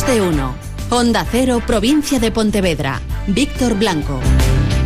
Más de uno. Cero, provincia de Pontevedra. Víctor Blanco.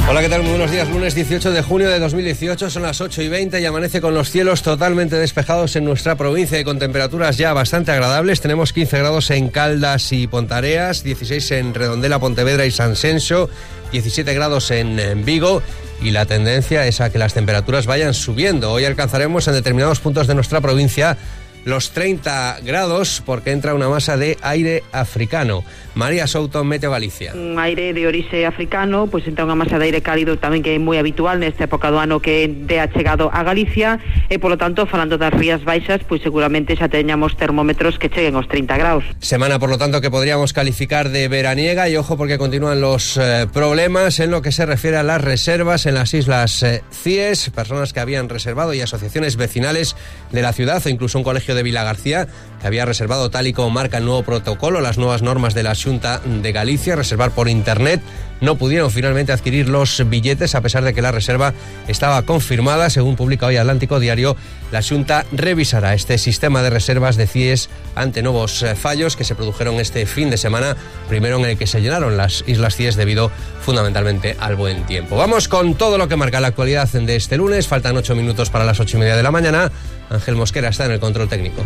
Hola, ¿qué tal? Muy buenos días. Lunes 18 de junio de 2018, son las 8 y 20 y amanece con los cielos totalmente despejados en nuestra provincia y con temperaturas ya bastante agradables. Tenemos 15 grados en Caldas y Pontareas, 16 en Redondela, Pontevedra y San Senso, 17 grados en Vigo y la tendencia es a que las temperaturas vayan subiendo. Hoy alcanzaremos en determinados puntos de nuestra provincia los 30 grados porque entra una masa de aire africano. María Souto, Meteo Galicia. Un aire de orixe africano, pois entra unha masa de aire cálido tamén que é moi habitual nesta época do ano que de ha chegado a Galicia e polo tanto, falando das rías baixas, pois seguramente xa teñamos termómetros que cheguen aos 30 graus. Semana, por lo tanto, que podríamos calificar de veraniega y ojo porque continúan los eh, problemas en lo que se refiere a las reservas en las islas eh, CIES, personas que habían reservado y asociaciones vecinales de la ciudad o incluso un colegio de Vila García que había reservado tal y como marca el nuevo protocolo, las nuevas normas de la Junta de Galicia, reservar por internet. No pudieron finalmente adquirir los billetes a pesar de que la reserva estaba confirmada. Según publica hoy Atlántico Diario, la Junta revisará este sistema de reservas de CIES ante nuevos eh, fallos que se produjeron este fin de semana, primero en el que se llenaron las islas CIES debido fundamentalmente al buen tiempo. Vamos con todo lo que marca la actualidad de este lunes. Faltan ocho minutos para las ocho y media de la mañana. Ángel Mosquera está en el control técnico.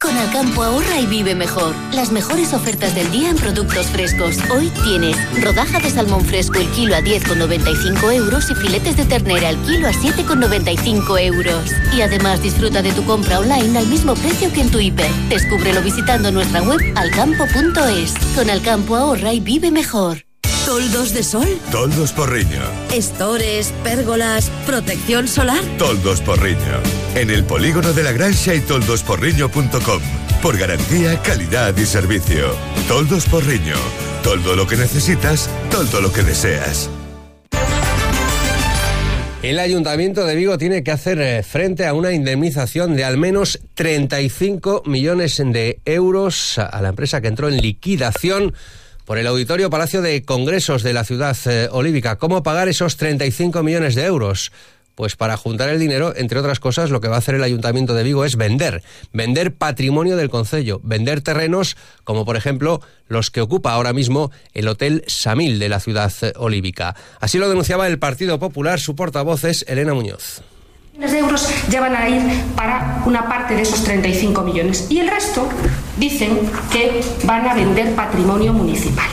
Con Alcampo ahorra y vive mejor. Las mejores ofertas del día en productos frescos. Hoy tienes rodaja de salmón fresco el kilo a 10,95 euros y filetes de ternera el kilo a 7,95 euros. Y además disfruta de tu compra online al mismo precio que en tu hiper. Descúbrelo visitando nuestra web alcampo.es. Con Alcampo ahorra y vive mejor. ¿Toldos de sol? Toldos Porriño. ¿Estores, pérgolas, protección solar? Toldos Porriño. En el polígono de la Grancha y toldosporriño.com. Por garantía, calidad y servicio. Toldos Porriño. Todo lo que necesitas, todo lo que deseas. El Ayuntamiento de Vigo tiene que hacer eh, frente a una indemnización de al menos 35 millones de euros a la empresa que entró en liquidación por el Auditorio Palacio de Congresos de la ciudad eh, olívica. ¿Cómo pagar esos 35 millones de euros? Pues para juntar el dinero, entre otras cosas, lo que va a hacer el Ayuntamiento de Vigo es vender, vender patrimonio del Concello, vender terrenos como por ejemplo los que ocupa ahora mismo el Hotel Samil de la ciudad eh, olívica. Así lo denunciaba el Partido Popular, su portavoz es Elena Muñoz de euros ya van a ir para una parte de esos 35 millones y el resto dicen que van a vender patrimonio municipal.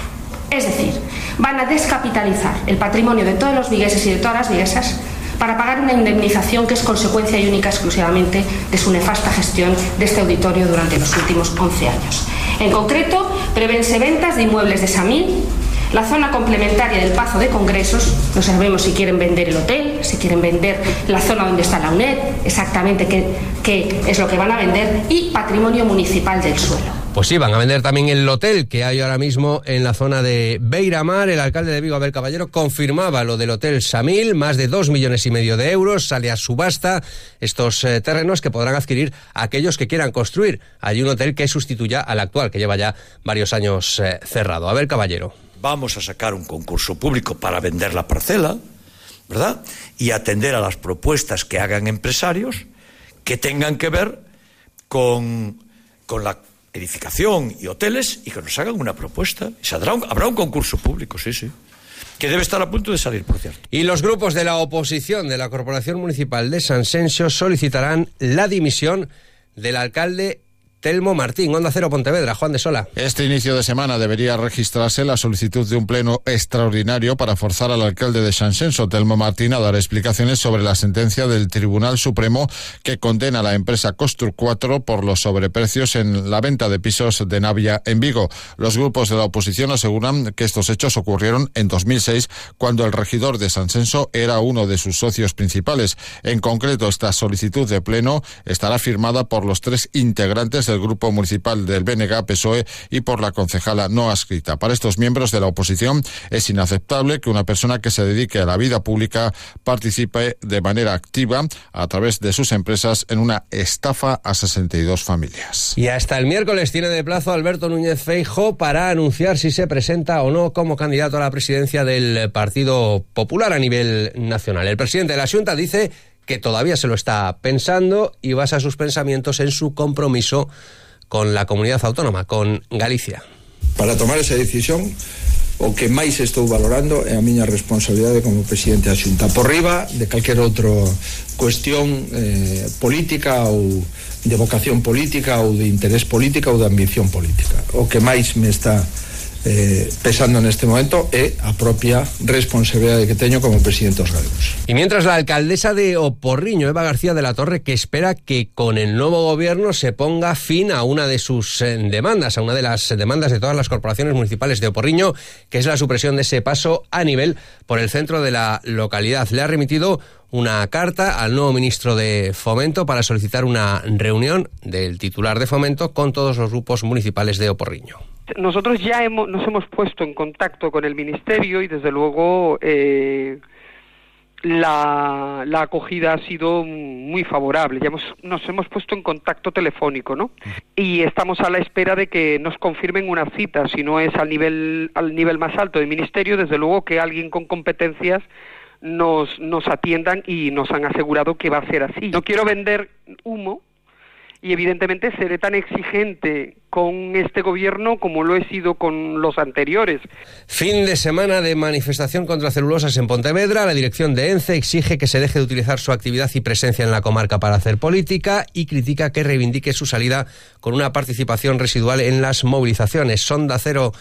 Es decir, van a descapitalizar el patrimonio de todos los vigueses y de todas las viguesas para pagar una indemnización que es consecuencia y única exclusivamente de su nefasta gestión de este auditorio durante los últimos 11 años. En concreto, prevense ventas de inmuebles de Samil la zona complementaria del Pazo de Congresos, no sabemos si quieren vender el hotel, si quieren vender la zona donde está la UNED, exactamente qué, es lo que van a vender, y patrimonio municipal del suelo. Pues sí, van a vender también el hotel que hay ahora mismo en la zona de Beiramar. El alcalde de Vigo, Abel Caballero, confirmaba lo del hotel Samil, más de dos millones y medio de euros. Sale a subasta estos eh, terrenos que podrán adquirir aquellos que quieran construir. Hay un hotel que sustituya al actual, que lleva ya varios años eh, cerrado. Abel Caballero vamos a sacar un concurso público para vender la parcela, ¿verdad? Y atender a las propuestas que hagan empresarios que tengan que ver con, con la edificación y hoteles y que nos hagan una propuesta. un, habrá un concurso público, sí, sí que debe estar a punto de salir, por cierto. Y los grupos de la oposición de la Corporación Municipal de San Sensio solicitarán la dimisión del alcalde Telmo Martín, Onda Cero Pontevedra, Juan de Sola. Este inicio de semana debería registrarse la solicitud de un pleno extraordinario para forzar al alcalde de Sansenso, Telmo Martín, a dar explicaciones sobre la sentencia del Tribunal Supremo que condena a la empresa Constru 4 por los sobreprecios en la venta de pisos de Navia en Vigo. Los grupos de la oposición aseguran que estos hechos ocurrieron en 2006 cuando el regidor de Sansenso era uno de sus socios principales. En concreto, esta solicitud de pleno estará firmada por los tres integrantes del Grupo Municipal del BNG PSOE y por la concejala no adscrita. Para estos miembros de la oposición es inaceptable que una persona que se dedique a la vida pública participe de manera activa a través de sus empresas en una estafa a 62 familias. Y hasta el miércoles tiene de plazo Alberto Núñez Feijo para anunciar si se presenta o no como candidato a la presidencia del Partido Popular a nivel nacional. El presidente de la Junta dice que todavía se lo está pensando y basa sus pensamientos en su compromiso con la comunidad autónoma, con Galicia. Para tomar esa decisión, o que máis estou valorando é a miña responsabilidade como presidente da Xunta por riba de calquer outra cuestión eh, política ou de vocación política ou de interés política ou de ambición política o que máis me está eh, pesando neste momento é a propia responsabilidade que teño como presidente dos galegos. Y mientras la alcaldesa de Oporriño, Eva García de la Torre, que espera que con el nuevo gobierno se ponga fin a una de sus eh, demandas, a una de las demandas de todas las corporaciones municipales de Oporriño, que es la supresión de ese paso a nivel por el centro de la localidad. Le ha remitido una carta al nuevo ministro de Fomento para solicitar una reunión del titular de Fomento con todos los grupos municipales de Oporriño. Nosotros ya hemos, nos hemos puesto en contacto con el Ministerio y desde luego eh, la, la, acogida ha sido muy favorable. Ya hemos, nos hemos puesto en contacto telefónico, ¿no? Y estamos a la espera de que nos confirmen una cita. Si no es al nivel, al nivel más alto del Ministerio, desde luego que alguien con competencias nos, nos atiendan y nos han asegurado que va a ser así. No quiero vender humo, y evidentemente seré tan exigente con este gobierno como lo he sido con los anteriores. Fin de semana de manifestación contra celulosas en Pontevedra. La dirección de ENCE exige que se deje de utilizar su actividad y presencia en la comarca para hacer política y critica que reivindique su salida con una participación residual en las movilizaciones. Sonda Cero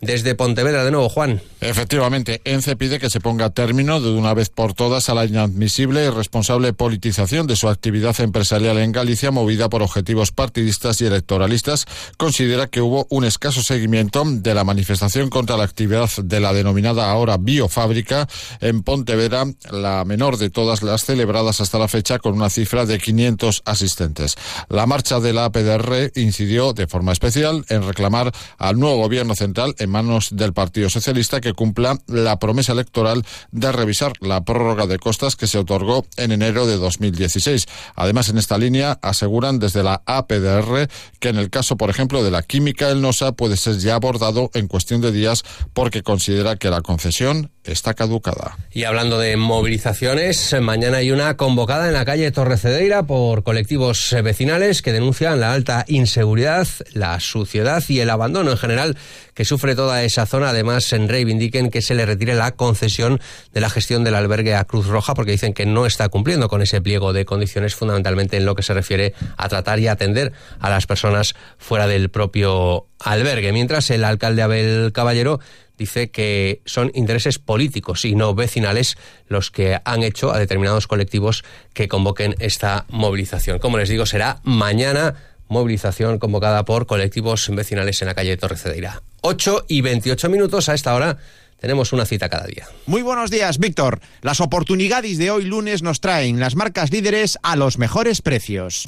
desde Pontevedra de nuevo, Juan. Efectivamente, ENCE pide que se ponga término de una vez por todas a la inadmisible y responsable politización de su actividad empresarial en Galicia movida por objetivos partidistas y electoralistas. Considera que hubo un escaso seguimiento de la manifestación contra la actividad de la denominada ahora biofábrica en Pontevedra, la menor de todas las celebradas hasta la fecha con una cifra de 500 asistentes. La marcha de la APDR incidió de forma especial en reclamar al nuevo gobierno central en manos del Partido Socialista que cumpla la promesa electoral de revisar la prórroga de costas que se otorgó en enero de 2016. Además, en esta línea aseguran desde la APDR que en el caso, por ejemplo, de la química el NOSA puede ser ya abordado en cuestión de días porque considera que la concesión está caducada. Y hablando de movilizaciones, mañana hay una convocada en la calle Torrecedeira por colectivos vecinales que denuncian la alta inseguridad, la suciedad y el abandono en general que sufre toda esa zona. Además, en reivindiquen que se le retire la concesión de la gestión del albergue a Cruz Roja porque dicen que no está cumpliendo con ese pliego de condiciones fundamentalmente en lo que se refiere a tratar y atender a las personas fuera del propio albergue. Mientras el alcalde Abel Caballero dice que son intereses políticos y no vecinales los que han hecho a determinados colectivos que convoquen esta movilización. Como les digo, será mañana movilización convocada por colectivos vecinales en la calle Torre Cedeira. 8 y 28 minutos a esta hora. Tenemos una cita cada día. Muy buenos días, Víctor. Las oportunidades de hoy lunes nos traen las marcas líderes a los mejores precios.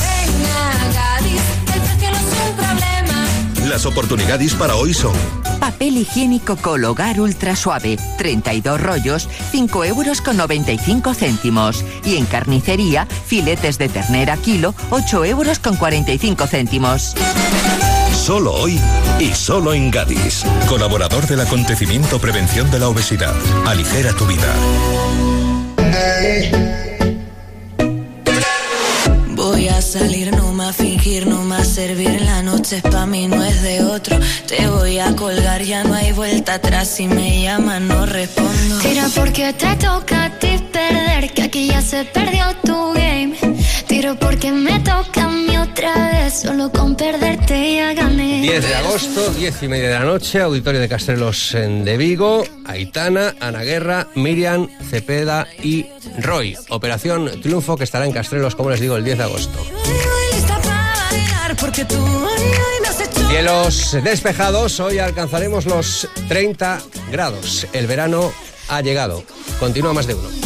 Las oportunidades para hoy son Papel higiénico Cologar Ultra Suave, 32 rollos, 5 euros con 95 céntimos. Y en carnicería, filetes de ternera kilo, 8 euros con 45 céntimos. Solo hoy y solo en Gadis. Colaborador del acontecimiento Prevención de la Obesidad. Aligera tu vida. Voy a salir, no más fingir, no más servir. La noche es pa' mí, no es de otro. Te voy a colgar, ya no hay vuelta atrás. Si me llaman, no respondo. Tira porque te toca a ti perder, que aquí ya se perdió tu game. Tiro porque me toca a mí otra vez, solo con perderte ya gané. 10 de agosto, 10 y media de la noche, auditorio de Castrelos de Vigo, Aitana, Ana Guerra, Miriam, Cepeda y Roy. Operación Triunfo que estará en Castrelos, como les digo, el 10 de agosto. Cielos despejados, hoy alcanzaremos los 30 grados. El verano ha llegado. Continúa más de uno.